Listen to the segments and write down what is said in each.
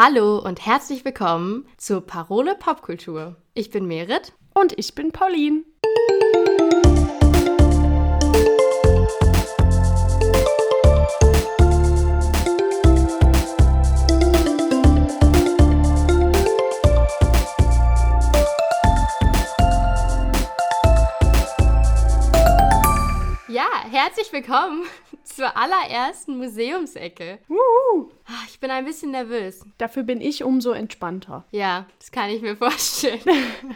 Hallo und herzlich willkommen zur Parole Popkultur. Ich bin Merit. Und ich bin Pauline. Ja, herzlich willkommen zur allerersten Museumsecke. Uh. Ich bin ein bisschen nervös. Dafür bin ich umso entspannter. Ja, das kann ich mir vorstellen.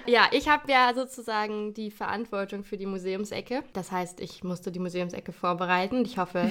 ja, ich habe ja sozusagen die Verantwortung für die Museumsecke. Das heißt, ich musste die Museumsecke vorbereiten. Ich hoffe,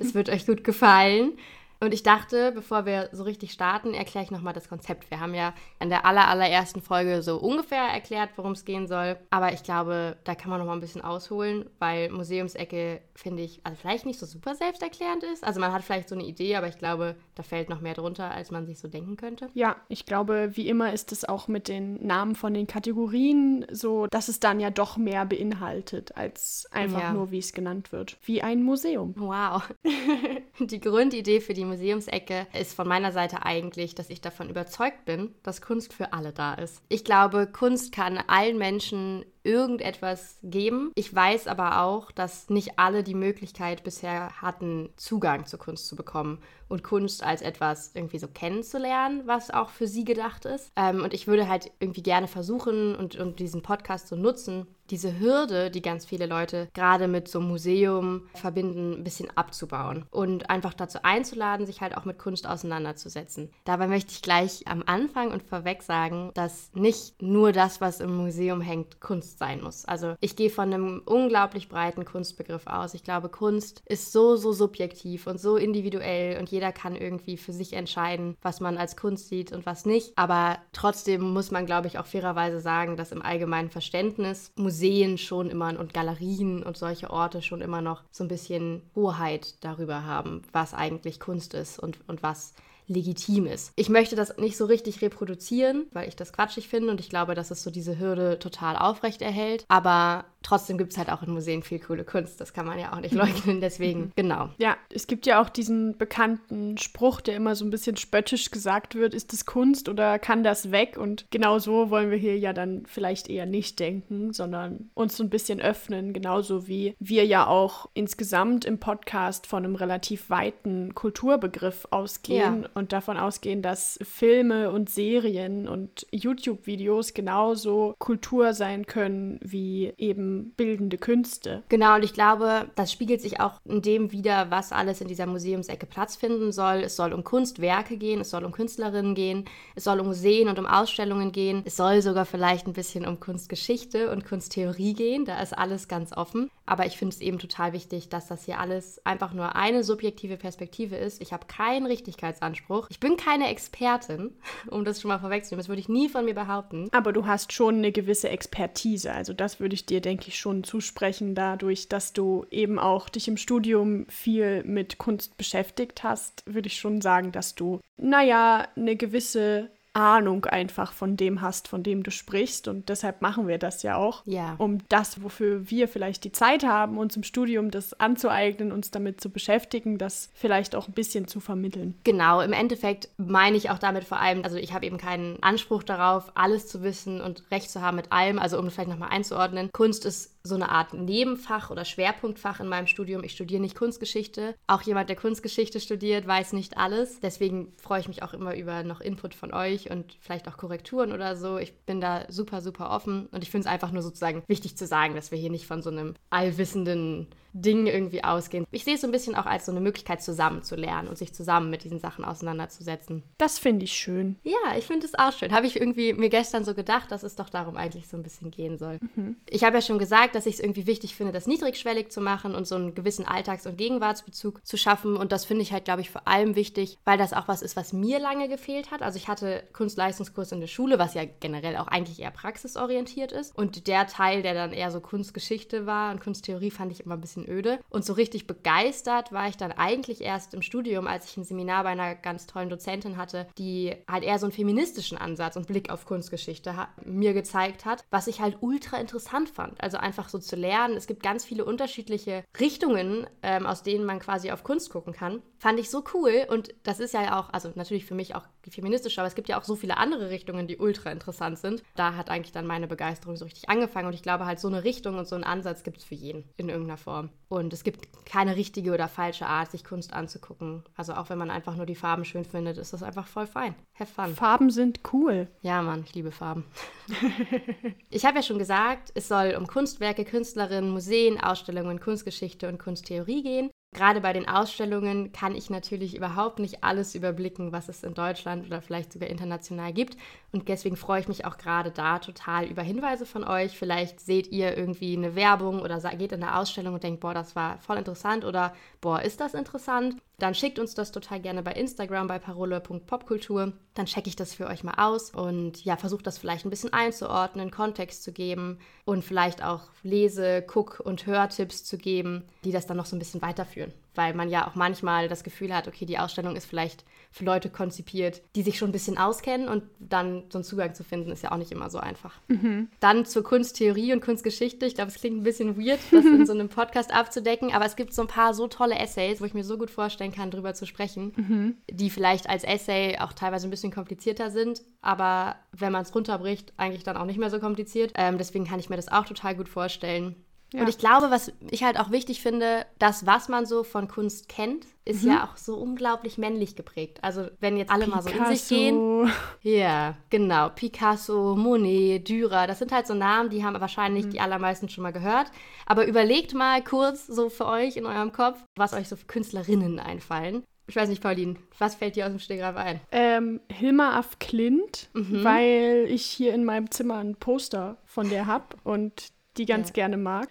es wird euch gut gefallen. Und ich dachte, bevor wir so richtig starten, erkläre ich nochmal das Konzept. Wir haben ja in der aller, allerersten Folge so ungefähr erklärt, worum es gehen soll. Aber ich glaube, da kann man nochmal ein bisschen ausholen, weil Museumsecke, finde ich, also vielleicht nicht so super selbsterklärend ist. Also man hat vielleicht so eine Idee, aber ich glaube, da fällt noch mehr drunter, als man sich so denken könnte. Ja, ich glaube, wie immer ist es auch mit den Namen von den Kategorien so, dass es dann ja doch mehr beinhaltet, als einfach ja. nur, wie es genannt wird. Wie ein Museum. Wow. die Grundidee für die Museumsecke ist von meiner Seite eigentlich, dass ich davon überzeugt bin, dass Kunst für alle da ist. Ich glaube, Kunst kann allen Menschen irgendetwas geben. Ich weiß aber auch, dass nicht alle die Möglichkeit bisher hatten, Zugang zur Kunst zu bekommen und Kunst als etwas irgendwie so kennenzulernen, was auch für sie gedacht ist. Ähm, und ich würde halt irgendwie gerne versuchen und, und diesen Podcast so nutzen, diese Hürde, die ganz viele Leute gerade mit so einem Museum verbinden, ein bisschen abzubauen und einfach dazu einzuladen, sich halt auch mit Kunst auseinanderzusetzen. Dabei möchte ich gleich am Anfang und vorweg sagen, dass nicht nur das, was im Museum hängt, Kunst sein muss. Also ich gehe von einem unglaublich breiten Kunstbegriff aus. Ich glaube, Kunst ist so, so subjektiv und so individuell und jeder kann irgendwie für sich entscheiden, was man als Kunst sieht und was nicht. Aber trotzdem muss man, glaube ich, auch fairerweise sagen, dass im allgemeinen Verständnis Musik Museen schon immer und Galerien und solche Orte schon immer noch so ein bisschen Hoheit darüber haben, was eigentlich Kunst ist und, und was legitim ist. Ich möchte das nicht so richtig reproduzieren, weil ich das quatschig finde und ich glaube, dass es so diese Hürde total aufrecht erhält. Aber trotzdem gibt es halt auch in Museen viel coole Kunst. Das kann man ja auch nicht leugnen. Deswegen, genau. Ja, es gibt ja auch diesen bekannten Spruch, der immer so ein bisschen spöttisch gesagt wird: Ist das Kunst oder kann das weg? Und genau so wollen wir hier ja dann vielleicht eher nicht denken, sondern uns so ein bisschen öffnen. Genauso wie wir ja auch insgesamt im Podcast von einem relativ weiten Kulturbegriff ausgehen. Ja und davon ausgehen, dass Filme und Serien und YouTube-Videos genauso Kultur sein können wie eben bildende Künste. Genau, und ich glaube, das spiegelt sich auch in dem wieder, was alles in dieser Museumsecke Platz finden soll. Es soll um Kunstwerke gehen, es soll um Künstlerinnen gehen, es soll um Museen und um Ausstellungen gehen, es soll sogar vielleicht ein bisschen um Kunstgeschichte und Kunsttheorie gehen. Da ist alles ganz offen. Aber ich finde es eben total wichtig, dass das hier alles einfach nur eine subjektive Perspektive ist. Ich habe keinen Richtigkeitsanspruch. Ich bin keine Expertin, um das schon mal vorwegzunehmen. Das würde ich nie von mir behaupten. Aber du hast schon eine gewisse Expertise. Also das würde ich dir, denke ich, schon zusprechen, dadurch, dass du eben auch dich im Studium viel mit Kunst beschäftigt hast, würde ich schon sagen, dass du, naja, eine gewisse Ahnung einfach von dem hast, von dem du sprichst. Und deshalb machen wir das ja auch. Ja. Um das, wofür wir vielleicht die Zeit haben, uns im Studium das anzueignen, uns damit zu beschäftigen, das vielleicht auch ein bisschen zu vermitteln. Genau, im Endeffekt meine ich auch damit vor allem, also ich habe eben keinen Anspruch darauf, alles zu wissen und Recht zu haben mit allem. Also um vielleicht nochmal einzuordnen, Kunst ist so eine Art Nebenfach oder Schwerpunktfach in meinem Studium. Ich studiere nicht Kunstgeschichte. Auch jemand, der Kunstgeschichte studiert, weiß nicht alles. Deswegen freue ich mich auch immer über noch Input von euch und vielleicht auch Korrekturen oder so. Ich bin da super, super offen und ich finde es einfach nur sozusagen wichtig zu sagen, dass wir hier nicht von so einem allwissenden Ding irgendwie ausgehen. Ich sehe es so ein bisschen auch als so eine Möglichkeit, zusammen zu lernen und sich zusammen mit diesen Sachen auseinanderzusetzen. Das finde ich schön. Ja, ich finde es auch schön. Habe ich irgendwie mir gestern so gedacht, dass es doch darum eigentlich so ein bisschen gehen soll. Mhm. Ich habe ja schon gesagt, dass ich es irgendwie wichtig finde, das niedrigschwellig zu machen und so einen gewissen Alltags- und Gegenwartsbezug zu schaffen. Und das finde ich halt, glaube ich, vor allem wichtig, weil das auch was ist, was mir lange gefehlt hat. Also ich hatte Kunstleistungskurs in der Schule, was ja generell auch eigentlich eher praxisorientiert ist. Und der Teil, der dann eher so Kunstgeschichte war und Kunsttheorie, fand ich immer ein bisschen öde. Und so richtig begeistert war ich dann eigentlich erst im Studium, als ich ein Seminar bei einer ganz tollen Dozentin hatte, die halt eher so einen feministischen Ansatz und Blick auf Kunstgeschichte mir gezeigt hat, was ich halt ultra interessant fand. Also einfach so zu lernen. Es gibt ganz viele unterschiedliche Richtungen, ähm, aus denen man quasi auf Kunst gucken kann. Fand ich so cool. Und das ist ja auch, also natürlich für mich auch feministisch, aber es gibt ja auch so viele andere Richtungen, die ultra interessant sind. Da hat eigentlich dann meine Begeisterung so richtig angefangen. Und ich glaube halt, so eine Richtung und so einen Ansatz gibt es für jeden in irgendeiner Form. Und es gibt keine richtige oder falsche Art, sich Kunst anzugucken. Also auch wenn man einfach nur die Farben schön findet, ist das einfach voll fein. Have fun. Farben sind cool. Ja, Mann, ich liebe Farben. ich habe ja schon gesagt, es soll um Kunstwerke, Künstlerinnen, Museen, Ausstellungen, Kunstgeschichte und Kunsttheorie gehen. Gerade bei den Ausstellungen kann ich natürlich überhaupt nicht alles überblicken, was es in Deutschland oder vielleicht sogar international gibt. Und deswegen freue ich mich auch gerade da total über Hinweise von euch. Vielleicht seht ihr irgendwie eine Werbung oder geht in eine Ausstellung und denkt, boah, das war voll interessant oder boah, ist das interessant? Dann schickt uns das total gerne bei Instagram bei parole.popkultur. Dann checke ich das für euch mal aus und ja, versucht das vielleicht ein bisschen einzuordnen, Kontext zu geben und vielleicht auch Lese-, Guck- und Hörtipps zu geben, die das dann noch so ein bisschen weiterführen weil man ja auch manchmal das Gefühl hat, okay, die Ausstellung ist vielleicht für Leute konzipiert, die sich schon ein bisschen auskennen und dann so einen Zugang zu finden, ist ja auch nicht immer so einfach. Mhm. Dann zur Kunsttheorie und Kunstgeschichte. Ich glaube, es klingt ein bisschen weird, das in so einem Podcast abzudecken, aber es gibt so ein paar so tolle Essays, wo ich mir so gut vorstellen kann, drüber zu sprechen, mhm. die vielleicht als Essay auch teilweise ein bisschen komplizierter sind, aber wenn man es runterbricht, eigentlich dann auch nicht mehr so kompliziert. Ähm, deswegen kann ich mir das auch total gut vorstellen. Ja. Und ich glaube, was ich halt auch wichtig finde, das, was man so von Kunst kennt, ist mhm. ja auch so unglaublich männlich geprägt. Also wenn jetzt alle Picasso. mal so in sich gehen. Ja, genau. Picasso, Monet, Dürer, das sind halt so Namen, die haben wahrscheinlich mhm. die allermeisten schon mal gehört. Aber überlegt mal kurz so für euch in eurem Kopf, was euch so für Künstlerinnen einfallen. Ich weiß nicht, Pauline, was fällt dir aus dem Stegreif ein? Ähm, Hilma af Klint, mhm. weil ich hier in meinem Zimmer ein Poster von der habe und die ganz ja. gerne mag.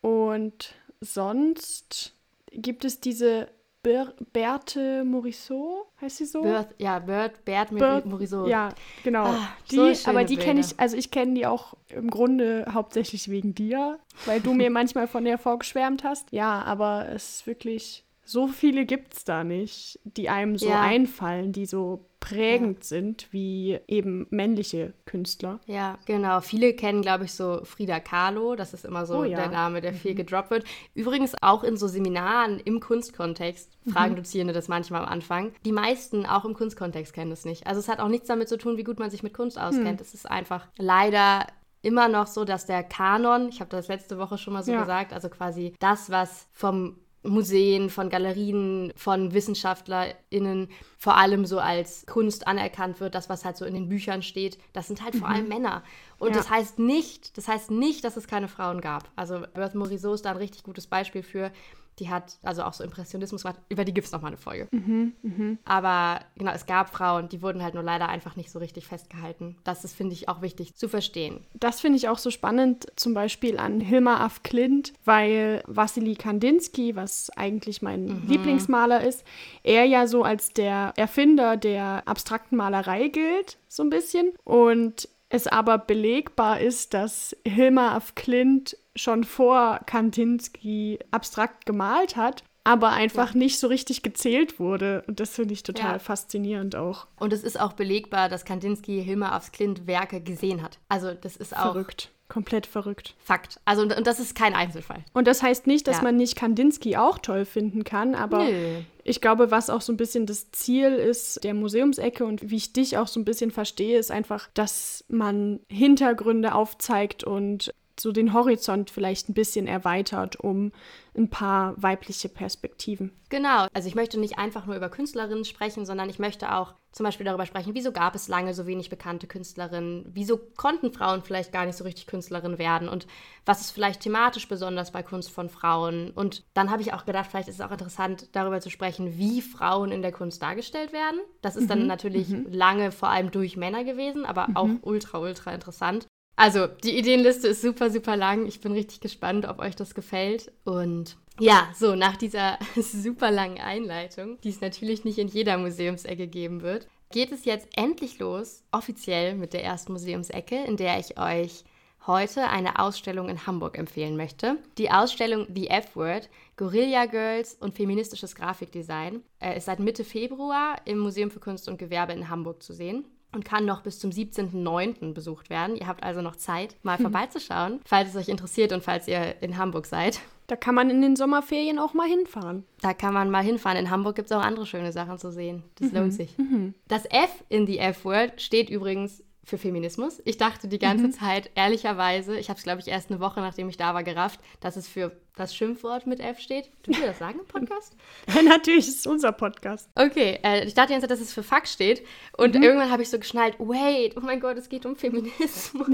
Und sonst gibt es diese Ber Berthe Morisot, heißt sie so? Bert, ja, Bert, Bert Morisot. Ja, genau. Ah, die, so aber die kenne ich, also ich kenne die auch im Grunde hauptsächlich wegen dir, weil du mir manchmal von der vorgeschwärmt hast. Ja, aber es ist wirklich so viele gibt es da nicht, die einem so ja. einfallen, die so prägend ja. sind wie eben männliche Künstler. Ja, genau. Viele kennen, glaube ich, so Frida Kahlo. Das ist immer so oh, ja. der Name, der viel mhm. gedroppt wird. Übrigens auch in so Seminaren im Kunstkontext fragen mhm. Dozierende das manchmal am Anfang. Die meisten auch im Kunstkontext kennen das nicht. Also es hat auch nichts damit zu tun, wie gut man sich mit Kunst auskennt. Mhm. Es ist einfach leider immer noch so, dass der Kanon, ich habe das letzte Woche schon mal so ja. gesagt, also quasi das, was vom Museen, von Galerien, von WissenschaftlerInnen vor allem so als Kunst anerkannt wird, das, was halt so in den Büchern steht, das sind halt mhm. vor allem Männer. Und ja. das heißt nicht, das heißt nicht, dass es keine Frauen gab. Also Berthe Morisot ist da ein richtig gutes Beispiel für. Die hat also auch so Impressionismus gemacht. Über die gibt es nochmal eine Folge. Mhm, mh. Aber genau, es gab Frauen, die wurden halt nur leider einfach nicht so richtig festgehalten. Das ist, finde ich, auch wichtig zu verstehen. Das finde ich auch so spannend, zum Beispiel an Hilma af Klint, weil Wassily Kandinsky, was eigentlich mein mhm. Lieblingsmaler ist, er ja so als der Erfinder der abstrakten Malerei gilt, so ein bisschen. Und es aber belegbar ist, dass Hilma af Klint schon vor Kandinsky abstrakt gemalt hat, aber einfach ja. nicht so richtig gezählt wurde. Und das finde ich total ja. faszinierend auch. Und es ist auch belegbar, dass Kandinsky Hilma af Klint Werke gesehen hat. Also das ist auch verrückt. Komplett verrückt. Fakt. Also, und, und das ist kein Einzelfall. Und das heißt nicht, dass ja. man nicht Kandinsky auch toll finden kann, aber Nö. ich glaube, was auch so ein bisschen das Ziel ist der Museumsecke und wie ich dich auch so ein bisschen verstehe, ist einfach, dass man Hintergründe aufzeigt und so den Horizont vielleicht ein bisschen erweitert, um ein paar weibliche Perspektiven. Genau, also ich möchte nicht einfach nur über Künstlerinnen sprechen, sondern ich möchte auch zum Beispiel darüber sprechen, wieso gab es lange so wenig bekannte Künstlerinnen, wieso konnten Frauen vielleicht gar nicht so richtig Künstlerinnen werden und was ist vielleicht thematisch besonders bei Kunst von Frauen. Und dann habe ich auch gedacht, vielleicht ist es auch interessant, darüber zu sprechen, wie Frauen in der Kunst dargestellt werden. Das ist mhm. dann natürlich mhm. lange vor allem durch Männer gewesen, aber mhm. auch ultra, ultra interessant. Also, die Ideenliste ist super, super lang. Ich bin richtig gespannt, ob euch das gefällt. Und ja, so, nach dieser super langen Einleitung, die es natürlich nicht in jeder Museumsecke geben wird, geht es jetzt endlich los, offiziell mit der ersten Museumsecke, in der ich euch heute eine Ausstellung in Hamburg empfehlen möchte. Die Ausstellung The F-Word, Guerilla Girls und feministisches Grafikdesign äh, ist seit Mitte Februar im Museum für Kunst und Gewerbe in Hamburg zu sehen und kann noch bis zum 17.09. besucht werden. Ihr habt also noch Zeit, mal vorbeizuschauen, falls es euch interessiert und falls ihr in Hamburg seid. Da kann man in den Sommerferien auch mal hinfahren. Da kann man mal hinfahren. In Hamburg gibt es auch andere schöne Sachen zu sehen. Das mhm. lohnt sich. Mhm. Das F in the F-Word steht übrigens für Feminismus. Ich dachte die ganze mhm. Zeit, ehrlicherweise, ich habe es, glaube ich, erst eine Woche, nachdem ich da war, gerafft, dass es für das Schimpfwort mit F steht. Dürfen wir das sagen im Podcast? ja, natürlich, ist unser Podcast. Okay, äh, ich dachte die ganze Zeit, dass es für Fuck steht. Und mhm. irgendwann habe ich so geschnallt, wait, oh mein Gott, es geht um Feminismus.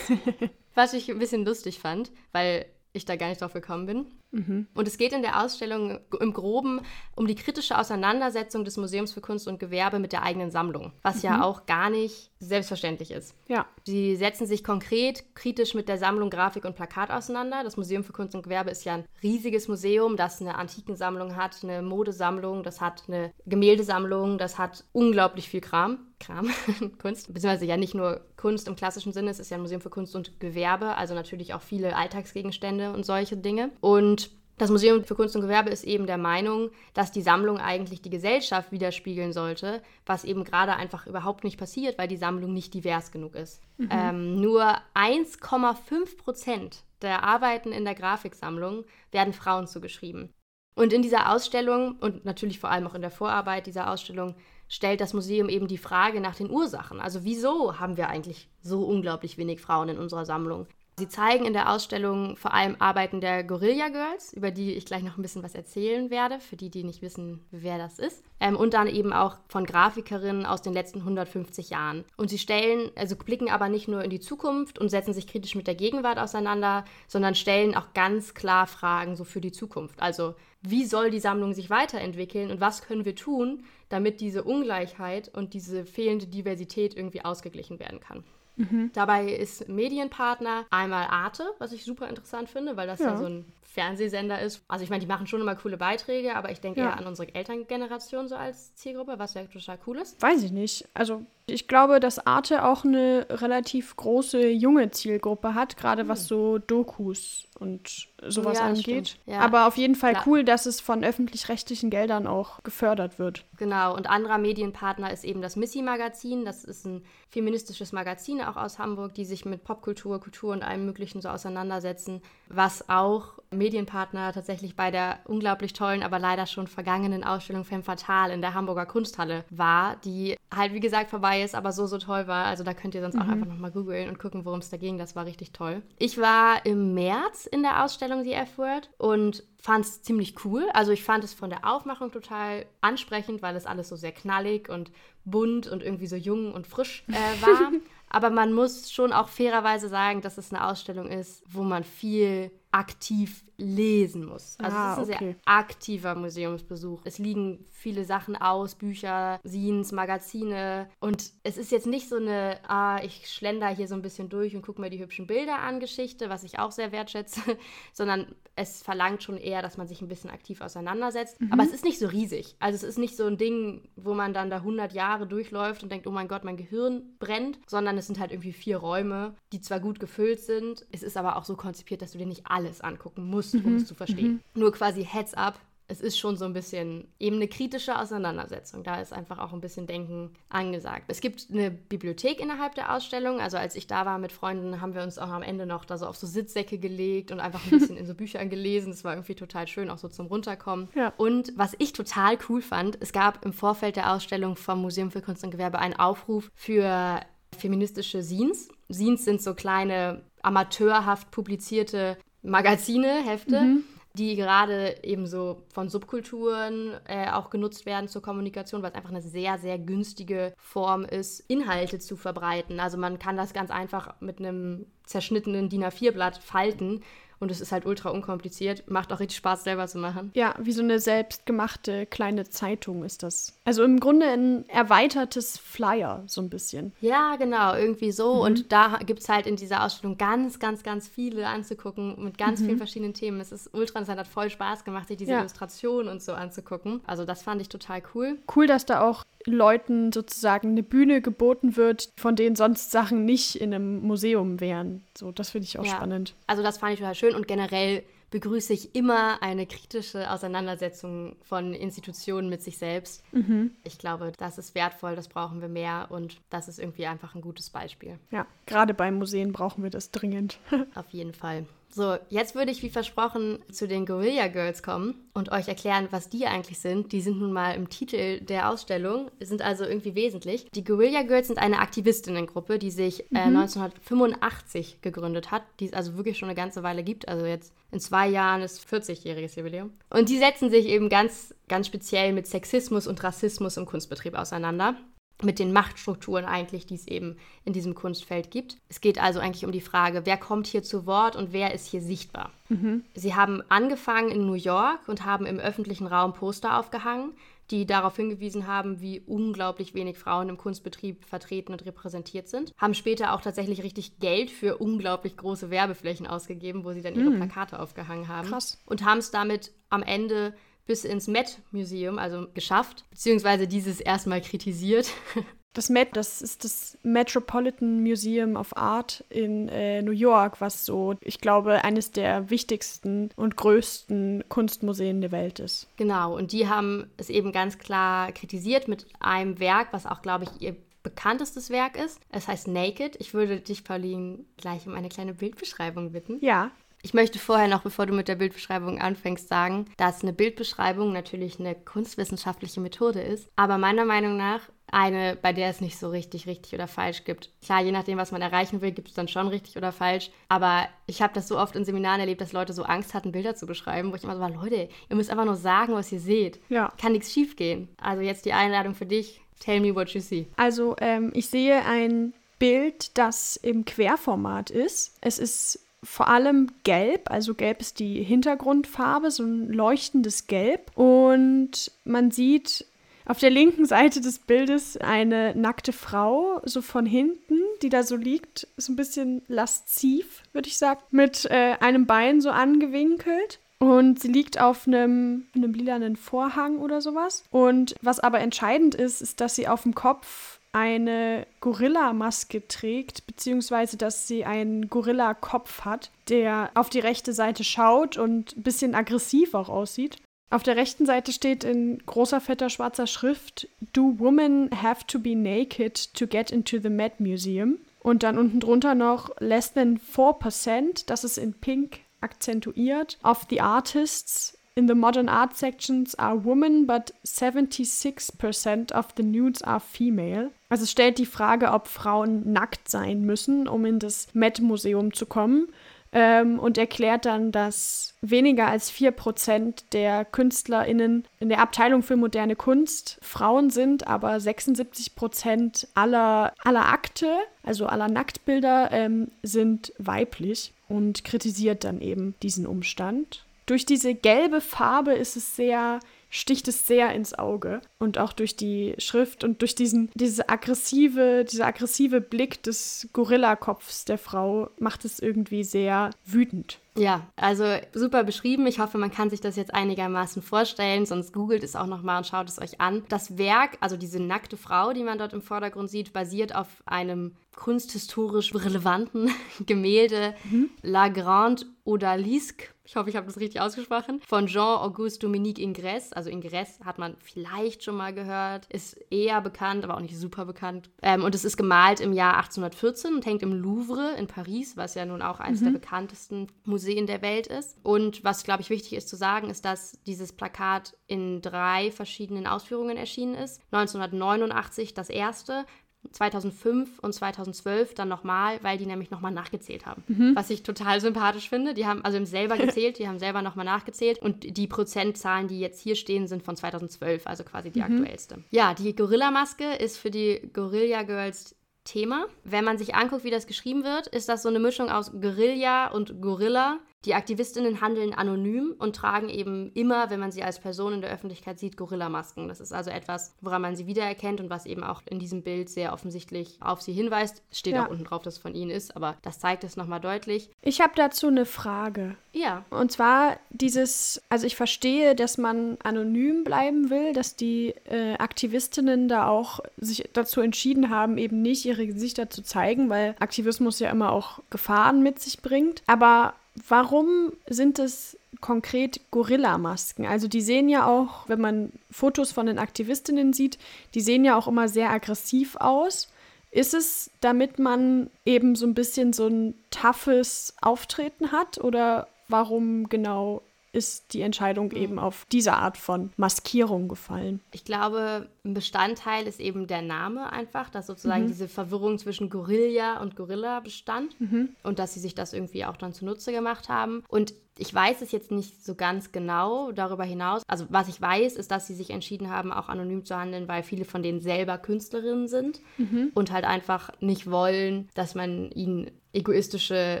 Was ich ein bisschen lustig fand, weil ich da gar nicht drauf gekommen bin. Mhm. Und es geht in der Ausstellung im Groben um die kritische Auseinandersetzung des Museums für Kunst und Gewerbe mit der eigenen Sammlung, was mhm. ja auch gar nicht selbstverständlich ist. Ja. Sie setzen sich konkret kritisch mit der Sammlung Grafik und Plakat auseinander. Das Museum für Kunst und Gewerbe ist ja ein riesiges Museum, das eine Antikensammlung hat, eine Modesammlung, das hat eine Gemäldesammlung, das hat unglaublich viel Kram. Kram, Kunst, beziehungsweise ja nicht nur Kunst im klassischen Sinne, es ist ja ein Museum für Kunst und Gewerbe, also natürlich auch viele Alltagsgegenstände und solche Dinge. Und das Museum für Kunst und Gewerbe ist eben der Meinung, dass die Sammlung eigentlich die Gesellschaft widerspiegeln sollte, was eben gerade einfach überhaupt nicht passiert, weil die Sammlung nicht divers genug ist. Mhm. Ähm, nur 1,5 Prozent der Arbeiten in der Grafiksammlung werden Frauen zugeschrieben. Und in dieser Ausstellung und natürlich vor allem auch in der Vorarbeit dieser Ausstellung stellt das Museum eben die Frage nach den Ursachen. Also wieso haben wir eigentlich so unglaublich wenig Frauen in unserer Sammlung? Sie zeigen in der Ausstellung vor allem Arbeiten der Guerilla Girls, über die ich gleich noch ein bisschen was erzählen werde, für die, die nicht wissen, wer das ist. Ähm, und dann eben auch von Grafikerinnen aus den letzten 150 Jahren. Und sie stellen, also blicken aber nicht nur in die Zukunft und setzen sich kritisch mit der Gegenwart auseinander, sondern stellen auch ganz klar Fragen so für die Zukunft. Also wie soll die Sammlung sich weiterentwickeln und was können wir tun, damit diese Ungleichheit und diese fehlende Diversität irgendwie ausgeglichen werden kann. Mhm. Dabei ist Medienpartner einmal Arte, was ich super interessant finde, weil das ja, ja so ein Fernsehsender ist. Also ich meine, die machen schon immer coole Beiträge, aber ich denke ja. eher an unsere Elterngeneration so als Zielgruppe, was ja total cool ist. Weiß ich nicht. Also ich glaube, dass Arte auch eine relativ große junge Zielgruppe hat, gerade was hm. so Dokus und sowas ja, angeht. Ja. Aber auf jeden Fall Klar. cool, dass es von öffentlich-rechtlichen Geldern auch gefördert wird. Genau, und anderer Medienpartner ist eben das Missy-Magazin. Das ist ein feministisches Magazin auch aus Hamburg, die sich mit Popkultur, Kultur und allem Möglichen so auseinandersetzen, was auch Medienpartner tatsächlich bei der unglaublich tollen, aber leider schon vergangenen Ausstellung Femme Fatale in der Hamburger Kunsthalle war, die halt wie gesagt vorbei ist, aber so, so toll war. Also da könnt ihr sonst mhm. auch einfach nochmal googeln und gucken, worum es da ging. Das war richtig toll. Ich war im März in der Ausstellung The F-Word und fand es ziemlich cool. Also ich fand es von der Aufmachung total ansprechend, weil es alles so sehr knallig und bunt und irgendwie so jung und frisch äh, war. Aber man muss schon auch fairerweise sagen, dass es eine Ausstellung ist, wo man viel aktiv lesen muss. Also ah, es ist ein okay. sehr aktiver Museumsbesuch. Es liegen viele Sachen aus, Bücher, Scenes, Magazine. Und es ist jetzt nicht so eine, ah, ich schlender hier so ein bisschen durch und gucke mir die hübschen Bilder an Geschichte, was ich auch sehr wertschätze, sondern es verlangt schon eher, dass man sich ein bisschen aktiv auseinandersetzt. Mhm. Aber es ist nicht so riesig. Also es ist nicht so ein Ding, wo man dann da 100 Jahre durchläuft und denkt, oh mein Gott, mein Gehirn brennt, sondern es sind halt irgendwie vier Räume, die zwar gut gefüllt sind, es ist aber auch so konzipiert, dass du dir nicht alles angucken musst, um mhm. es zu verstehen. Mhm. Nur quasi Heads up, es ist schon so ein bisschen eben eine kritische Auseinandersetzung. Da ist einfach auch ein bisschen Denken angesagt. Es gibt eine Bibliothek innerhalb der Ausstellung. Also als ich da war mit Freunden, haben wir uns auch am Ende noch da so auf so Sitzsäcke gelegt und einfach ein bisschen in so Bücher gelesen. Das war irgendwie total schön, auch so zum Runterkommen. Ja. Und was ich total cool fand, es gab im Vorfeld der Ausstellung vom Museum für Kunst und Gewerbe einen Aufruf für feministische Scenes. Scenes sind so kleine amateurhaft publizierte Magazine, Hefte. Mhm die gerade eben so von Subkulturen äh, auch genutzt werden zur Kommunikation, weil es einfach eine sehr, sehr günstige Form ist, Inhalte zu verbreiten. Also man kann das ganz einfach mit einem zerschnittenen DIN A4-Blatt falten und es ist halt ultra unkompliziert. Macht auch richtig Spaß, selber zu machen. Ja, wie so eine selbstgemachte kleine Zeitung ist das. Also im Grunde ein erweitertes Flyer, so ein bisschen. Ja, genau, irgendwie so. Mhm. Und da gibt es halt in dieser Ausstellung ganz, ganz, ganz viele anzugucken mit ganz mhm. vielen verschiedenen Themen. Es ist ultra interessant, hat voll Spaß gemacht, sich diese ja. Illustrationen und so anzugucken. Also das fand ich total cool. Cool, dass da auch Leuten sozusagen eine Bühne geboten wird, von denen sonst Sachen nicht in einem Museum wären. So, das finde ich auch ja. spannend. Also das fand ich total schön und generell begrüße ich immer eine kritische Auseinandersetzung von Institutionen mit sich selbst. Mhm. Ich glaube, das ist wertvoll, das brauchen wir mehr und das ist irgendwie einfach ein gutes Beispiel. Ja, gerade bei Museen brauchen wir das dringend. Auf jeden Fall. So, jetzt würde ich wie versprochen zu den Guerilla Girls kommen und euch erklären, was die eigentlich sind. Die sind nun mal im Titel der Ausstellung, sind also irgendwie wesentlich. Die Guerilla Girls sind eine Aktivistinnengruppe, die sich äh, mhm. 1985 gegründet hat, die es also wirklich schon eine ganze Weile gibt. Also jetzt in zwei Jahren ist 40-jähriges Jubiläum. Und die setzen sich eben ganz, ganz speziell mit Sexismus und Rassismus im Kunstbetrieb auseinander mit den Machtstrukturen eigentlich, die es eben in diesem Kunstfeld gibt. Es geht also eigentlich um die Frage, wer kommt hier zu Wort und wer ist hier sichtbar. Mhm. Sie haben angefangen in New York und haben im öffentlichen Raum Poster aufgehangen, die darauf hingewiesen haben, wie unglaublich wenig Frauen im Kunstbetrieb vertreten und repräsentiert sind. Haben später auch tatsächlich richtig Geld für unglaublich große Werbeflächen ausgegeben, wo sie dann ihre mhm. Plakate aufgehangen haben. Krass. Und haben es damit am Ende bis ins Met Museum, also geschafft, beziehungsweise dieses erstmal kritisiert. Das Met, das ist das Metropolitan Museum of Art in äh, New York, was so, ich glaube, eines der wichtigsten und größten Kunstmuseen der Welt ist. Genau, und die haben es eben ganz klar kritisiert mit einem Werk, was auch, glaube ich, ihr bekanntestes Werk ist. Es heißt Naked. Ich würde dich, Pauline, gleich um eine kleine Bildbeschreibung bitten. Ja, ich möchte vorher noch, bevor du mit der Bildbeschreibung anfängst, sagen, dass eine Bildbeschreibung natürlich eine kunstwissenschaftliche Methode ist, aber meiner Meinung nach eine, bei der es nicht so richtig richtig oder falsch gibt. Klar, je nachdem, was man erreichen will, gibt es dann schon richtig oder falsch. Aber ich habe das so oft in Seminaren erlebt, dass Leute so Angst hatten, Bilder zu beschreiben, wo ich immer so war, Leute, ihr müsst einfach nur sagen, was ihr seht. Ja. Kann nichts schief gehen. Also jetzt die Einladung für dich. Tell me what you see. Also ähm, ich sehe ein Bild, das im Querformat ist. Es ist vor allem gelb, also gelb ist die Hintergrundfarbe, so ein leuchtendes Gelb. Und man sieht auf der linken Seite des Bildes eine nackte Frau, so von hinten, die da so liegt, so ein bisschen lasziv, würde ich sagen, mit äh, einem Bein so angewinkelt. Und sie liegt auf einem, einem lilanen Vorhang oder sowas. Und was aber entscheidend ist, ist, dass sie auf dem Kopf eine Gorilla-Maske trägt, beziehungsweise dass sie einen Gorilla-Kopf hat, der auf die rechte Seite schaut und ein bisschen aggressiv auch aussieht. Auf der rechten Seite steht in großer fetter schwarzer Schrift Do women have to be naked to get into the Met Museum? Und dann unten drunter noch Less than 4%, das ist in pink akzentuiert, of the artists in the modern art sections are women, but 76% of the nudes are female. Also es stellt die Frage, ob Frauen nackt sein müssen, um in das Met-Museum zu kommen. Ähm, und erklärt dann, dass weniger als 4% der KünstlerInnen in der Abteilung für moderne Kunst Frauen sind, aber 76% aller, aller Akte, also aller Nacktbilder, ähm, sind weiblich und kritisiert dann eben diesen Umstand durch diese gelbe Farbe ist es sehr, sticht es sehr ins Auge. Und auch durch die Schrift und durch diesen, diese aggressive, dieser aggressive Blick des Gorillakopfs der Frau macht es irgendwie sehr wütend. Ja, also super beschrieben. Ich hoffe, man kann sich das jetzt einigermaßen vorstellen, sonst googelt es auch nochmal und schaut es euch an. Das Werk, also diese nackte Frau, die man dort im Vordergrund sieht, basiert auf einem kunsthistorisch relevanten Gemälde mhm. La Grande Odalisque ich hoffe, ich habe das richtig ausgesprochen, von Jean-Auguste Dominique Ingres. Also Ingres hat man vielleicht schon mal gehört, ist eher bekannt, aber auch nicht super bekannt. Ähm, und es ist gemalt im Jahr 1814 und hängt im Louvre in Paris, was ja nun auch eines mhm. der bekanntesten Museen der Welt ist. Und was, glaube ich, wichtig ist zu sagen, ist, dass dieses Plakat in drei verschiedenen Ausführungen erschienen ist. 1989 das erste, 2005 und 2012 dann nochmal, weil die nämlich nochmal nachgezählt haben. Mhm. Was ich total sympathisch finde. Die haben also selber gezählt, die haben selber nochmal nachgezählt und die Prozentzahlen, die jetzt hier stehen, sind von 2012, also quasi die mhm. aktuellste. Ja, die Gorilla-Maske ist für die Gorilla Girls Thema. Wenn man sich anguckt, wie das geschrieben wird, ist das so eine Mischung aus Guerilla und Gorilla. Die Aktivistinnen handeln anonym und tragen eben immer, wenn man sie als Person in der Öffentlichkeit sieht, Gorilla-Masken. Das ist also etwas, woran man sie wiedererkennt und was eben auch in diesem Bild sehr offensichtlich auf sie hinweist. Steht ja. auch unten drauf, dass es von ihnen ist, aber das zeigt es nochmal deutlich. Ich habe dazu eine Frage. Ja. Und zwar dieses, also ich verstehe, dass man anonym bleiben will, dass die äh, Aktivistinnen da auch sich dazu entschieden haben, eben nicht ihre Gesichter zu zeigen, weil Aktivismus ja immer auch Gefahren mit sich bringt. Aber Warum sind es konkret Gorilla-Masken? Also die sehen ja auch, wenn man Fotos von den Aktivistinnen sieht, die sehen ja auch immer sehr aggressiv aus. Ist es, damit man eben so ein bisschen so ein toughes Auftreten hat oder warum genau ist die Entscheidung mhm. eben auf diese Art von Maskierung gefallen. Ich glaube, ein Bestandteil ist eben der Name einfach, dass sozusagen mhm. diese Verwirrung zwischen Gorilla und Gorilla bestand mhm. und dass sie sich das irgendwie auch dann zunutze gemacht haben. Und ich weiß es jetzt nicht so ganz genau darüber hinaus. Also was ich weiß, ist, dass sie sich entschieden haben, auch anonym zu handeln, weil viele von denen selber Künstlerinnen sind mhm. und halt einfach nicht wollen, dass man ihnen egoistische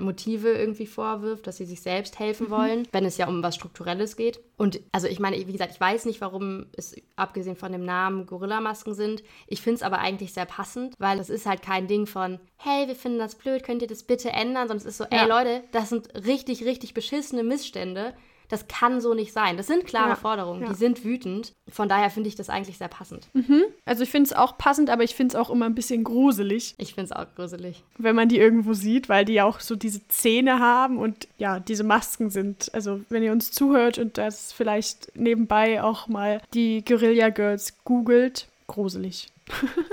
Motive irgendwie vorwirft, dass sie sich selbst helfen mhm. wollen, wenn es ja um was Strukturelles geht. Und also ich meine, wie gesagt, ich weiß nicht, warum es abgesehen von dem Namen Gorillamasken sind. Ich finde es aber eigentlich sehr passend, weil es ist halt kein Ding von, hey, wir finden das blöd, könnt ihr das bitte ändern? Sondern es ist so, ey Leute, das sind richtig, richtig beschissene Missstände das kann so nicht sein. Das sind klare ja, Forderungen, ja. die sind wütend. Von daher finde ich das eigentlich sehr passend. Mhm. Also ich finde es auch passend, aber ich finde es auch immer ein bisschen gruselig. Ich finde es auch gruselig. Wenn man die irgendwo sieht, weil die auch so diese Zähne haben und ja, diese Masken sind. Also wenn ihr uns zuhört und das vielleicht nebenbei auch mal die Guerilla Girls googelt, gruselig.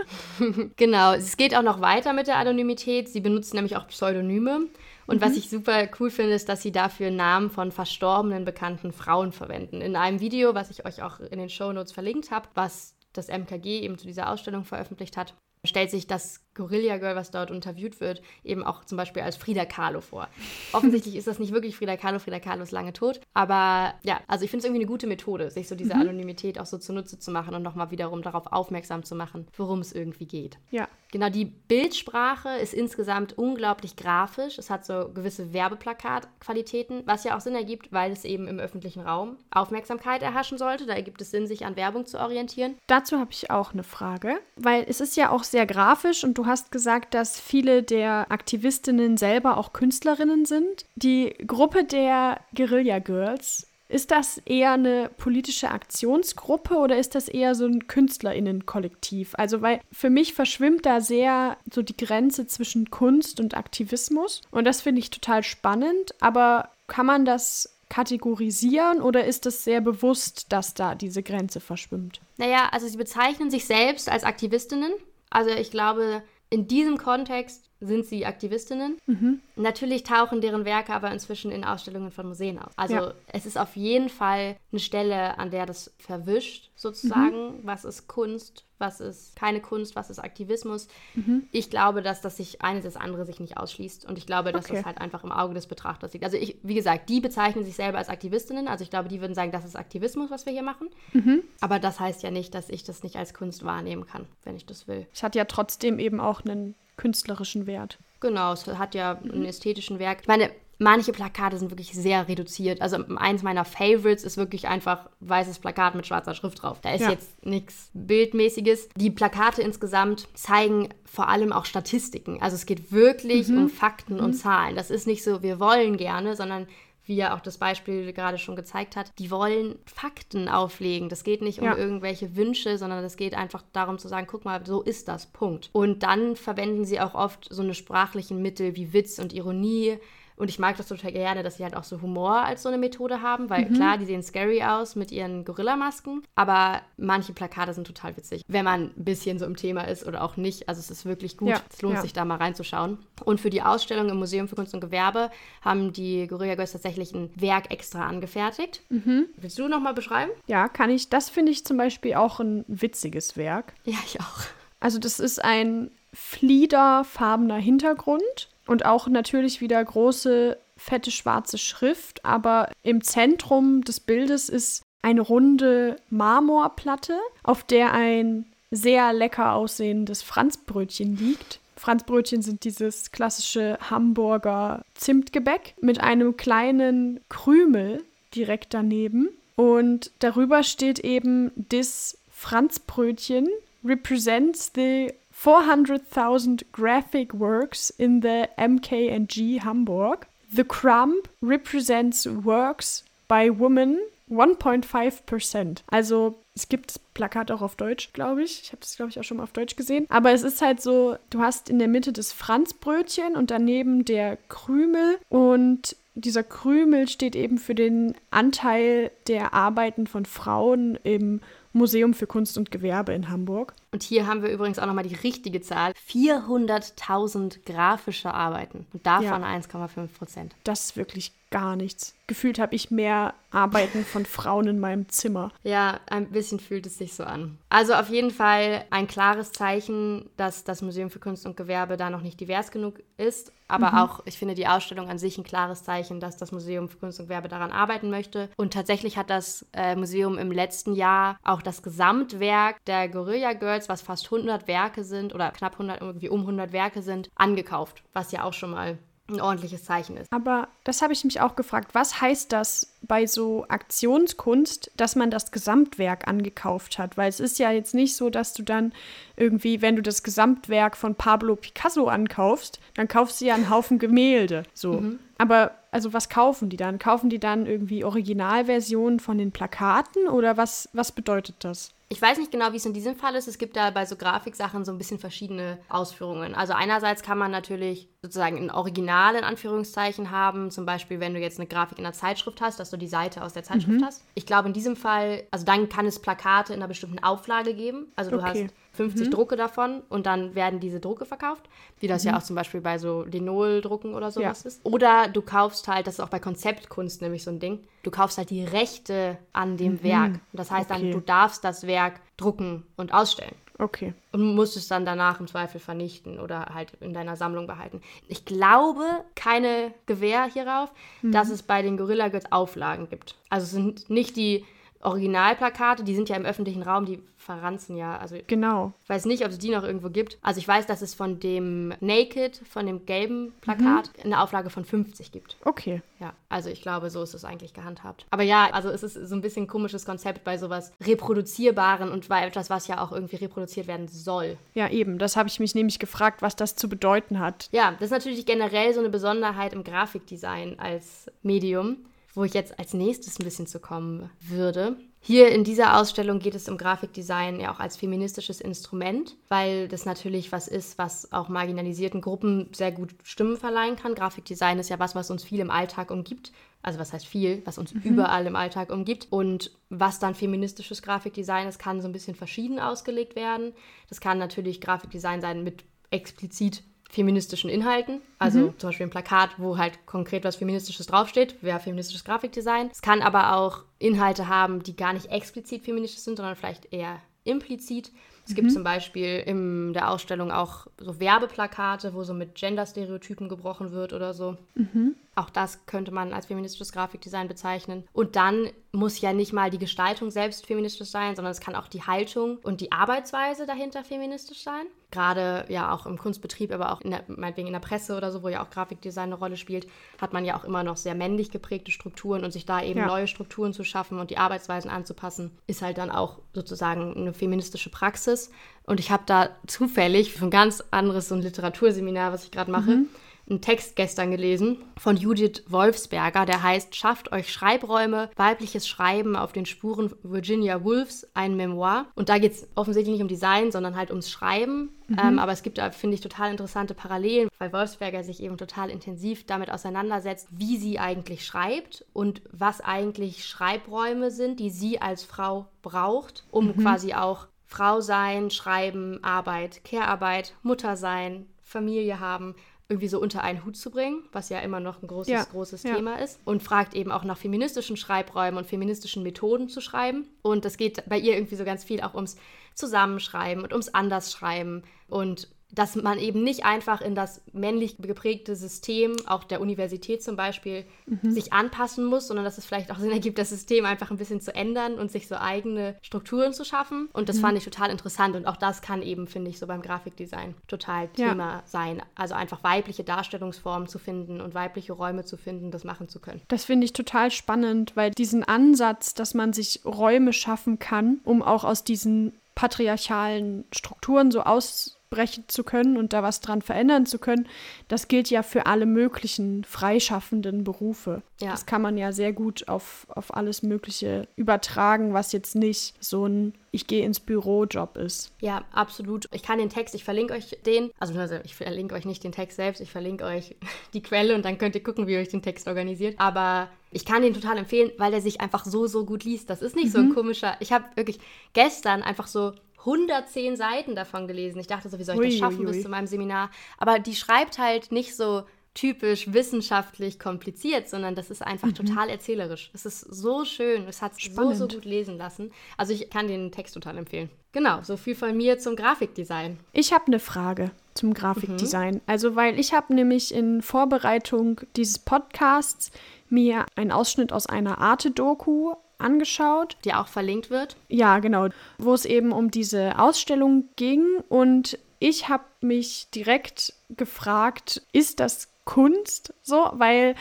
genau, es geht auch noch weiter mit der Anonymität. Sie benutzen nämlich auch Pseudonyme. Und mhm. was ich super cool finde, ist, dass sie dafür Namen von verstorbenen bekannten Frauen verwenden. In einem Video, was ich euch auch in den Show Notes verlinkt habe, was das MKG eben zu dieser Ausstellung veröffentlicht hat, stellt sich das Gorilla Girl, was dort interviewt wird, eben auch zum Beispiel als Frida Kahlo vor. Offensichtlich ist das nicht wirklich Frida Kahlo, Frida Kahlo ist lange tot. Aber ja, also ich finde es irgendwie eine gute Methode, sich so diese mhm. Anonymität auch so zunutze zu machen und nochmal wiederum darauf aufmerksam zu machen, worum es irgendwie geht. Ja. Genau, die Bildsprache ist insgesamt unglaublich grafisch. Es hat so gewisse Werbeplakatqualitäten, was ja auch Sinn ergibt, weil es eben im öffentlichen Raum Aufmerksamkeit erhaschen sollte. Da ergibt es Sinn, sich an Werbung zu orientieren. Dazu habe ich auch eine Frage, weil es ist ja auch sehr grafisch und du hast gesagt, dass viele der Aktivistinnen selber auch Künstlerinnen sind. Die Gruppe der Guerilla Girls ist das eher eine politische Aktionsgruppe oder ist das eher so ein Künstlerinnenkollektiv? Also, weil für mich verschwimmt da sehr so die Grenze zwischen Kunst und Aktivismus. Und das finde ich total spannend. Aber kann man das kategorisieren oder ist es sehr bewusst, dass da diese Grenze verschwimmt? Naja, also sie bezeichnen sich selbst als Aktivistinnen. Also ich glaube, in diesem Kontext sind sie Aktivistinnen. Mhm. Natürlich tauchen deren Werke aber inzwischen in Ausstellungen von Museen auf. Also ja. es ist auf jeden Fall eine Stelle, an der das verwischt, sozusagen. Mhm. Was ist Kunst, was ist keine Kunst, was ist Aktivismus. Mhm. Ich glaube, dass das sich eines das andere sich nicht ausschließt. Und ich glaube, dass okay. das halt einfach im Auge des Betrachters liegt. Also ich, wie gesagt, die bezeichnen sich selber als Aktivistinnen. Also ich glaube, die würden sagen, das ist Aktivismus, was wir hier machen. Mhm. Aber das heißt ja nicht, dass ich das nicht als Kunst wahrnehmen kann, wenn ich das will. Es hat ja trotzdem eben auch einen künstlerischen Wert. Genau, es hat ja mhm. einen ästhetischen Werk. Ich meine, manche Plakate sind wirklich sehr reduziert. Also eins meiner Favorites ist wirklich einfach weißes Plakat mit schwarzer Schrift drauf. Da ist ja. jetzt nichts Bildmäßiges. Die Plakate insgesamt zeigen vor allem auch Statistiken. Also es geht wirklich mhm. um Fakten mhm. und Zahlen. Das ist nicht so, wir wollen gerne, sondern wie ja auch das Beispiel gerade schon gezeigt hat, die wollen Fakten auflegen. Das geht nicht um ja. irgendwelche Wünsche, sondern es geht einfach darum zu sagen, guck mal, so ist das, Punkt. Und dann verwenden sie auch oft so eine sprachlichen Mittel wie Witz und Ironie, und ich mag das total gerne, dass sie halt auch so Humor als so eine Methode haben, weil mhm. klar, die sehen scary aus mit ihren Gorillamasken, aber manche Plakate sind total witzig, wenn man ein bisschen so im Thema ist oder auch nicht. Also es ist wirklich gut. Ja. Es lohnt ja. sich da mal reinzuschauen. Und für die Ausstellung im Museum für Kunst und Gewerbe haben die Gorilla Girls tatsächlich ein Werk extra angefertigt. Mhm. Willst du noch mal beschreiben? Ja, kann ich. Das finde ich zum Beispiel auch ein witziges Werk. Ja, ich auch. Also das ist ein fliederfarbener Hintergrund und auch natürlich wieder große, fette schwarze Schrift, aber im Zentrum des Bildes ist eine runde Marmorplatte, auf der ein sehr lecker aussehendes Franzbrötchen liegt. Franzbrötchen sind dieses klassische Hamburger Zimtgebäck mit einem kleinen Krümel direkt daneben. Und darüber steht eben, this Franzbrötchen represents the 400,000 graphic works in the MKNG Hamburg. The crumb represents works by women 1.5%. Also es gibt Plakat auch auf Deutsch, glaube ich. Ich habe das, glaube ich, auch schon mal auf Deutsch gesehen. Aber es ist halt so, du hast in der Mitte das Franzbrötchen und daneben der Krümel. Und dieser Krümel steht eben für den Anteil der Arbeiten von Frauen im Museum für Kunst und Gewerbe in Hamburg. Und hier haben wir übrigens auch nochmal die richtige Zahl. 400.000 grafische Arbeiten und davon ja. 1,5 Prozent. Das ist wirklich gar nichts. Gefühlt habe ich mehr Arbeiten von Frauen in meinem Zimmer. Ja, ein bisschen fühlt es sich so an. Also auf jeden Fall ein klares Zeichen, dass das Museum für Kunst und Gewerbe da noch nicht divers genug ist. Aber mhm. auch, ich finde die Ausstellung an sich ein klares Zeichen, dass das Museum für Kunst und Gewerbe daran arbeiten möchte. Und tatsächlich hat das äh, Museum im letzten Jahr auch das Gesamtwerk der Guerilla Girls, was fast 100 Werke sind oder knapp 100, irgendwie um 100 Werke sind, angekauft. Was ja auch schon mal ein ordentliches Zeichen ist. Aber das habe ich mich auch gefragt. Was heißt das bei so Aktionskunst, dass man das Gesamtwerk angekauft hat? Weil es ist ja jetzt nicht so, dass du dann irgendwie, wenn du das Gesamtwerk von Pablo Picasso ankaufst, dann kaufst du ja einen Haufen Gemälde. So. Mhm. Aber also was kaufen die dann? Kaufen die dann irgendwie Originalversionen von den Plakaten oder was, was bedeutet das? Ich weiß nicht genau, wie es in diesem Fall ist. Es gibt da bei so Grafiksachen so ein bisschen verschiedene Ausführungen. Also einerseits kann man natürlich sozusagen ein Original in Anführungszeichen haben. Zum Beispiel, wenn du jetzt eine Grafik in einer Zeitschrift hast, dass du die Seite aus der Zeitschrift mhm. hast. Ich glaube, in diesem Fall, also dann kann es Plakate in einer bestimmten Auflage geben. Also du okay. hast 50 mhm. Drucke davon und dann werden diese Drucke verkauft, wie das mhm. ja auch zum Beispiel bei so Linol-Drucken oder sowas ja. ist. Oder du kaufst halt, das ist auch bei Konzeptkunst nämlich so ein Ding, du kaufst halt die Rechte an dem mhm. Werk. Das heißt okay. dann, du darfst das Werk drucken und ausstellen. Okay. Und musst es dann danach im Zweifel vernichten oder halt in deiner Sammlung behalten. Ich glaube, keine Gewähr hierauf, mhm. dass es bei den Gorilla Girls Auflagen gibt. Also es sind nicht die Originalplakate, die sind ja im öffentlichen Raum, die verranzen ja. Also genau. Ich weiß nicht, ob es die noch irgendwo gibt. Also ich weiß, dass es von dem Naked, von dem gelben Plakat, mhm. eine Auflage von 50 gibt. Okay. Ja, also ich glaube, so ist es eigentlich gehandhabt. Aber ja, also es ist so ein bisschen ein komisches Konzept bei sowas Reproduzierbaren und bei etwas, was ja auch irgendwie reproduziert werden soll. Ja, eben. Das habe ich mich nämlich gefragt, was das zu bedeuten hat. Ja, das ist natürlich generell so eine Besonderheit im Grafikdesign als Medium wo ich jetzt als nächstes ein bisschen zu kommen würde. Hier in dieser Ausstellung geht es um Grafikdesign ja auch als feministisches Instrument, weil das natürlich was ist, was auch marginalisierten Gruppen sehr gut Stimmen verleihen kann. Grafikdesign ist ja was, was uns viel im Alltag umgibt. Also was heißt viel, was uns mhm. überall im Alltag umgibt. Und was dann feministisches Grafikdesign ist, kann so ein bisschen verschieden ausgelegt werden. Das kann natürlich Grafikdesign sein mit explizit feministischen Inhalten. Also mhm. zum Beispiel ein Plakat, wo halt konkret was Feministisches draufsteht, wäre feministisches Grafikdesign. Es kann aber auch Inhalte haben, die gar nicht explizit feministisch sind, sondern vielleicht eher implizit. Es gibt mhm. zum Beispiel in der Ausstellung auch so Werbeplakate, wo so mit Gender-Stereotypen gebrochen wird oder so. Mhm. Auch das könnte man als feministisches Grafikdesign bezeichnen. Und dann muss ja nicht mal die Gestaltung selbst feministisch sein, sondern es kann auch die Haltung und die Arbeitsweise dahinter feministisch sein. Gerade ja auch im Kunstbetrieb, aber auch in der, meinetwegen in der Presse oder so, wo ja auch Grafikdesign eine Rolle spielt, hat man ja auch immer noch sehr männlich geprägte Strukturen und sich da eben ja. neue Strukturen zu schaffen und die Arbeitsweisen anzupassen, ist halt dann auch sozusagen eine feministische Praxis. Und ich habe da zufällig für ein ganz anderes so ein Literaturseminar, was ich gerade mache, mhm einen Text gestern gelesen von Judith Wolfsberger, der heißt Schafft euch Schreibräume, weibliches Schreiben auf den Spuren Virginia Woolfs, ein Memoir. Und da geht es offensichtlich nicht um Design, sondern halt ums Schreiben. Mhm. Ähm, aber es gibt da, finde ich, total interessante Parallelen, weil Wolfsberger sich eben total intensiv damit auseinandersetzt, wie sie eigentlich schreibt und was eigentlich Schreibräume sind, die sie als Frau braucht, um mhm. quasi auch Frau sein, Schreiben, Arbeit, Care-Arbeit, Mutter sein, Familie haben, irgendwie so unter einen Hut zu bringen, was ja immer noch ein großes, ja, großes ja. Thema ist. Und fragt eben auch nach feministischen Schreibräumen und feministischen Methoden zu schreiben. Und es geht bei ihr irgendwie so ganz viel auch ums Zusammenschreiben und ums Andersschreiben und dass man eben nicht einfach in das männlich geprägte System, auch der Universität zum Beispiel, mhm. sich anpassen muss, sondern dass es vielleicht auch Sinn ergibt, das System einfach ein bisschen zu ändern und sich so eigene Strukturen zu schaffen. Und das mhm. fand ich total interessant. Und auch das kann eben, finde ich, so beim Grafikdesign total Thema ja. sein. Also einfach weibliche Darstellungsformen zu finden und weibliche Räume zu finden, das machen zu können. Das finde ich total spannend, weil diesen Ansatz, dass man sich Räume schaffen kann, um auch aus diesen patriarchalen Strukturen so aus aufbrechen zu können und da was dran verändern zu können, das gilt ja für alle möglichen freischaffenden Berufe. Ja. Das kann man ja sehr gut auf, auf alles Mögliche übertragen, was jetzt nicht so ein ich gehe ins Büro Job ist. Ja, absolut. Ich kann den Text, ich verlinke euch den, also ich verlinke euch nicht den Text selbst, ich verlinke euch die Quelle und dann könnt ihr gucken, wie ihr euch den Text organisiert. Aber ich kann den total empfehlen, weil der sich einfach so, so gut liest. Das ist nicht mhm. so ein mhm. komischer. Ich habe wirklich gestern einfach so 110 Seiten davon gelesen. Ich dachte so, wie soll ich das schaffen bis zu meinem Seminar? Aber die schreibt halt nicht so typisch wissenschaftlich kompliziert, sondern das ist einfach mhm. total erzählerisch. Es ist so schön, es hat sich so, so gut lesen lassen. Also ich kann den Text total empfehlen. Genau, so viel von mir zum Grafikdesign. Ich habe eine Frage zum Grafikdesign. Mhm. Also weil ich habe nämlich in Vorbereitung dieses Podcasts mir einen Ausschnitt aus einer Arte-Doku angeschaut. Die auch verlinkt wird? Ja, genau. Wo es eben um diese Ausstellung ging. Und ich habe mich direkt gefragt, ist das Kunst so? Weil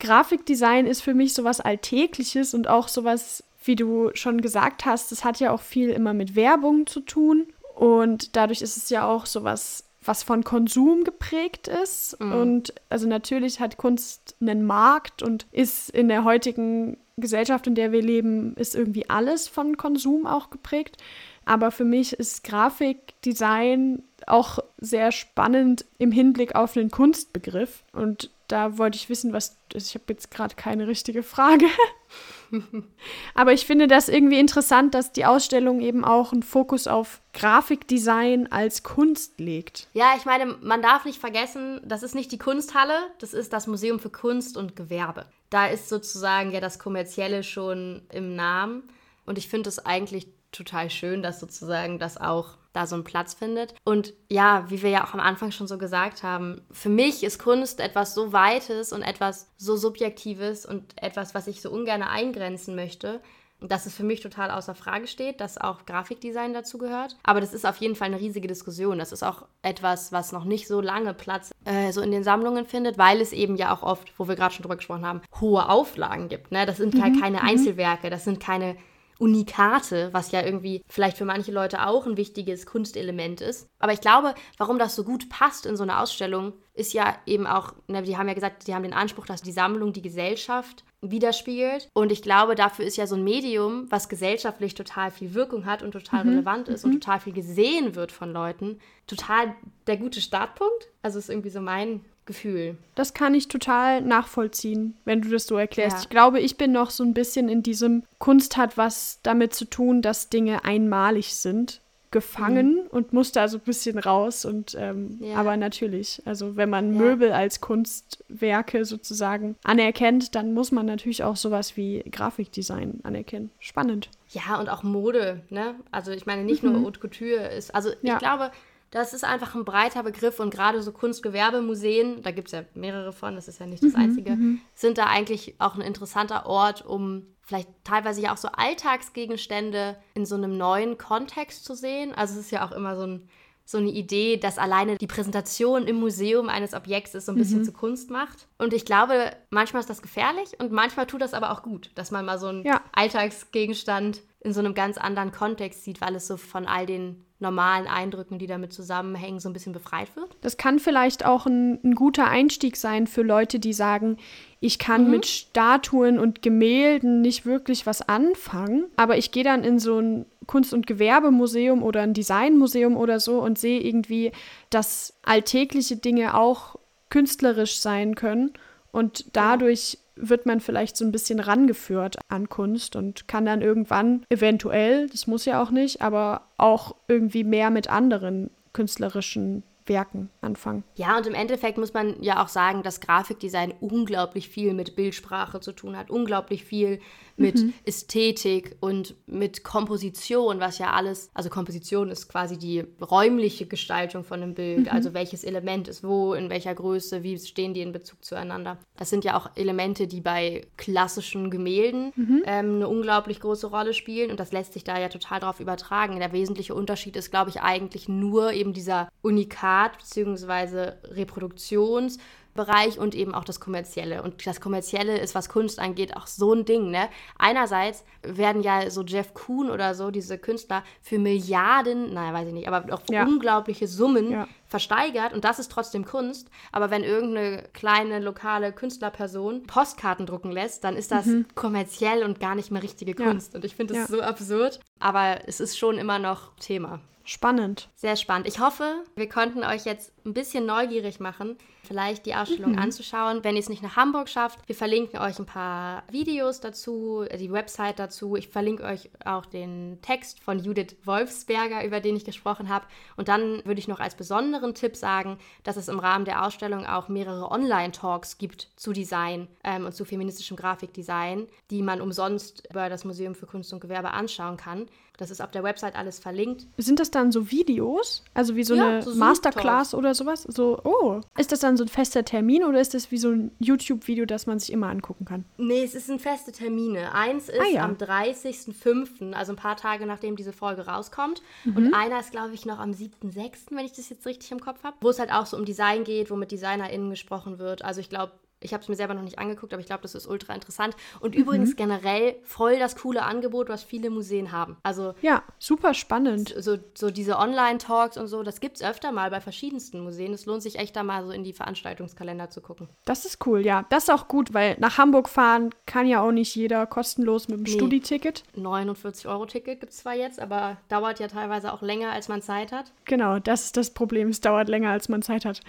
Grafikdesign ist für mich sowas Alltägliches und auch sowas, wie du schon gesagt hast, das hat ja auch viel immer mit Werbung zu tun. Und dadurch ist es ja auch sowas was von Konsum geprägt ist. Mhm. Und also natürlich hat Kunst einen Markt und ist in der heutigen Gesellschaft, in der wir leben, ist irgendwie alles von Konsum auch geprägt. Aber für mich ist Grafikdesign auch sehr spannend im Hinblick auf einen Kunstbegriff. Und da wollte ich wissen, was. Also ich habe jetzt gerade keine richtige Frage. Aber ich finde das irgendwie interessant, dass die Ausstellung eben auch einen Fokus auf Grafikdesign als Kunst legt. Ja, ich meine, man darf nicht vergessen, das ist nicht die Kunsthalle, das ist das Museum für Kunst und Gewerbe. Da ist sozusagen ja das Kommerzielle schon im Namen. Und ich finde es eigentlich total schön, dass sozusagen das auch da so einen Platz findet. Und ja, wie wir ja auch am Anfang schon so gesagt haben, für mich ist Kunst etwas so Weites und etwas so Subjektives und etwas, was ich so ungern eingrenzen möchte, dass es für mich total außer Frage steht, dass auch Grafikdesign dazu gehört. Aber das ist auf jeden Fall eine riesige Diskussion. Das ist auch etwas, was noch nicht so lange Platz äh, so in den Sammlungen findet, weil es eben ja auch oft, wo wir gerade schon drüber gesprochen haben, hohe Auflagen gibt. Ne? Das sind mhm. keine mhm. Einzelwerke, das sind keine Unikate, was ja irgendwie vielleicht für manche Leute auch ein wichtiges Kunstelement ist. Aber ich glaube, warum das so gut passt in so eine Ausstellung, ist ja eben auch, ne, die haben ja gesagt, die haben den Anspruch, dass die Sammlung die Gesellschaft widerspiegelt. Und ich glaube, dafür ist ja so ein Medium, was gesellschaftlich total viel Wirkung hat und total mhm. relevant ist mhm. und total viel gesehen wird von Leuten, total der gute Startpunkt. Also ist irgendwie so mein Gefühl. Das kann ich total nachvollziehen, wenn du das so erklärst. Ja. Ich glaube, ich bin noch so ein bisschen in diesem Kunst hat was damit zu tun, dass Dinge einmalig sind, gefangen mhm. und musste also ein bisschen raus. Und ähm, ja. aber natürlich, also wenn man ja. Möbel als Kunstwerke sozusagen anerkennt, dann muss man natürlich auch sowas wie Grafikdesign anerkennen. Spannend. Ja, und auch Mode, ne? Also ich meine, nicht mhm. nur Haute Couture ist, also ich glaube, das ist einfach ein breiter Begriff und gerade so Kunstgewerbemuseen, da gibt es ja mehrere von, das ist ja nicht das mhm, einzige, mhm. sind da eigentlich auch ein interessanter Ort, um vielleicht teilweise ja auch so Alltagsgegenstände in so einem neuen Kontext zu sehen. Also es ist ja auch immer so, ein, so eine Idee, dass alleine die Präsentation im Museum eines Objekts ist so ein bisschen mhm. zu Kunst macht. Und ich glaube, manchmal ist das gefährlich und manchmal tut das aber auch gut, dass man mal so einen ja. Alltagsgegenstand in so einem ganz anderen Kontext sieht, weil es so von all den normalen Eindrücken, die damit zusammenhängen, so ein bisschen befreit wird? Das kann vielleicht auch ein, ein guter Einstieg sein für Leute, die sagen, ich kann mhm. mit Statuen und Gemälden nicht wirklich was anfangen, aber ich gehe dann in so ein Kunst- und Gewerbemuseum oder ein Designmuseum oder so und sehe irgendwie, dass alltägliche Dinge auch künstlerisch sein können und dadurch wird man vielleicht so ein bisschen rangeführt an Kunst und kann dann irgendwann eventuell, das muss ja auch nicht, aber auch irgendwie mehr mit anderen künstlerischen Werken anfangen. Ja, und im Endeffekt muss man ja auch sagen, dass Grafikdesign unglaublich viel mit Bildsprache zu tun hat, unglaublich viel mit mhm. Ästhetik und mit Komposition, was ja alles, also Komposition ist quasi die räumliche Gestaltung von einem Bild, mhm. also welches Element ist wo, in welcher Größe, wie stehen die in Bezug zueinander. Das sind ja auch Elemente, die bei klassischen Gemälden mhm. ähm, eine unglaublich große Rolle spielen und das lässt sich da ja total drauf übertragen. Der wesentliche Unterschied ist, glaube ich, eigentlich nur eben dieser Unikat Privat- bzw. Reproduktions- Bereich und eben auch das Kommerzielle. Und das Kommerzielle ist, was Kunst angeht, auch so ein Ding. Ne? Einerseits werden ja so Jeff Kuhn oder so, diese Künstler, für Milliarden, naja, weiß ich nicht, aber auch ja. unglaubliche Summen ja. versteigert und das ist trotzdem Kunst. Aber wenn irgendeine kleine lokale Künstlerperson Postkarten drucken lässt, dann ist das mhm. kommerziell und gar nicht mehr richtige Kunst. Ja. Und ich finde das so absurd. Aber es ist schon immer noch Thema. Spannend. Sehr spannend. Ich hoffe, wir konnten euch jetzt ein bisschen neugierig machen, vielleicht die Ausstellung mhm. anzuschauen. Wenn ihr es nicht nach Hamburg schafft, wir verlinken euch ein paar Videos dazu, die Website dazu. Ich verlinke euch auch den Text von Judith Wolfsberger, über den ich gesprochen habe. Und dann würde ich noch als besonderen Tipp sagen, dass es im Rahmen der Ausstellung auch mehrere Online-Talks gibt zu Design ähm, und zu feministischem Grafikdesign, die man umsonst über das Museum für Kunst und Gewerbe anschauen kann. Das ist auf der Website alles verlinkt. Sind das dann so Videos? Also wie so ja, eine so Masterclass oder sowas? So, oh. Ist das dann so ein fester Termin oder ist das wie so ein YouTube-Video, das man sich immer angucken kann? Nee, es sind feste Termine. Eins ist ah, ja. am 30.05., also ein paar Tage nachdem diese Folge rauskommt. Mhm. Und einer ist, glaube ich, noch am 7.06., wenn ich das jetzt richtig im Kopf habe. Wo es halt auch so um Design geht, wo mit DesignerInnen gesprochen wird. Also ich glaube, ich habe es mir selber noch nicht angeguckt, aber ich glaube, das ist ultra interessant. Und mhm. übrigens generell voll das coole Angebot, was viele Museen haben. Also ja, super spannend. So, so diese Online-Talks und so, das gibt es öfter mal bei verschiedensten Museen. Es lohnt sich echt da mal so in die Veranstaltungskalender zu gucken. Das ist cool, ja. Das ist auch gut, weil nach Hamburg fahren kann ja auch nicht jeder kostenlos mit dem nee. Studi-Ticket. 49 Euro Ticket gibt es zwar jetzt, aber dauert ja teilweise auch länger, als man Zeit hat. Genau, das ist das Problem. Es dauert länger, als man Zeit hat.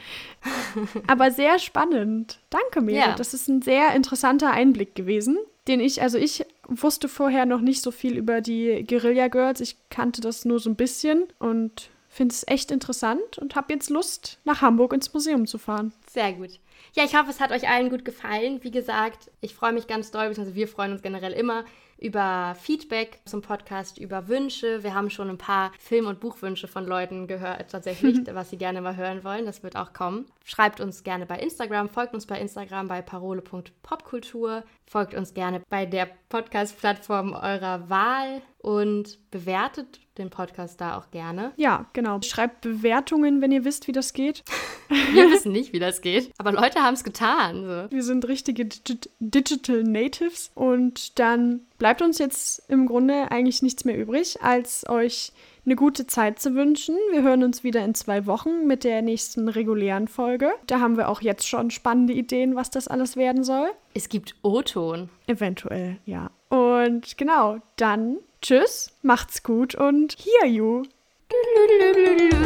aber sehr spannend. Danke Mira. Ja. Das ist ein sehr interessanter Einblick gewesen, den ich, also ich wusste vorher noch nicht so viel über die Guerilla Girls. Ich kannte das nur so ein bisschen und finde es echt interessant und habe jetzt Lust, nach Hamburg ins Museum zu fahren. Sehr gut. Ja, ich hoffe, es hat euch allen gut gefallen. Wie gesagt, ich freue mich ganz doll, also wir freuen uns generell immer über Feedback zum Podcast, über Wünsche. Wir haben schon ein paar Film- und Buchwünsche von Leuten gehört, tatsächlich, was sie gerne mal hören wollen. Das wird auch kommen. Schreibt uns gerne bei Instagram, folgt uns bei Instagram bei parole.popkultur, folgt uns gerne bei der Podcast-Plattform eurer Wahl und bewertet den Podcast da auch gerne. Ja, genau. Schreibt Bewertungen, wenn ihr wisst, wie das geht. Wir wissen nicht, wie das geht, aber Leute haben es getan. So. Wir sind richtige Digi Digital Natives und dann bleibt uns jetzt im Grunde eigentlich nichts mehr übrig, als euch eine gute Zeit zu wünschen. Wir hören uns wieder in zwei Wochen mit der nächsten regulären Folge. Da haben wir auch jetzt schon spannende Ideen, was das alles werden soll. Es gibt O-Ton. Eventuell, ja. Und genau, dann tschüss, macht's gut und hear you. Doodle-doo.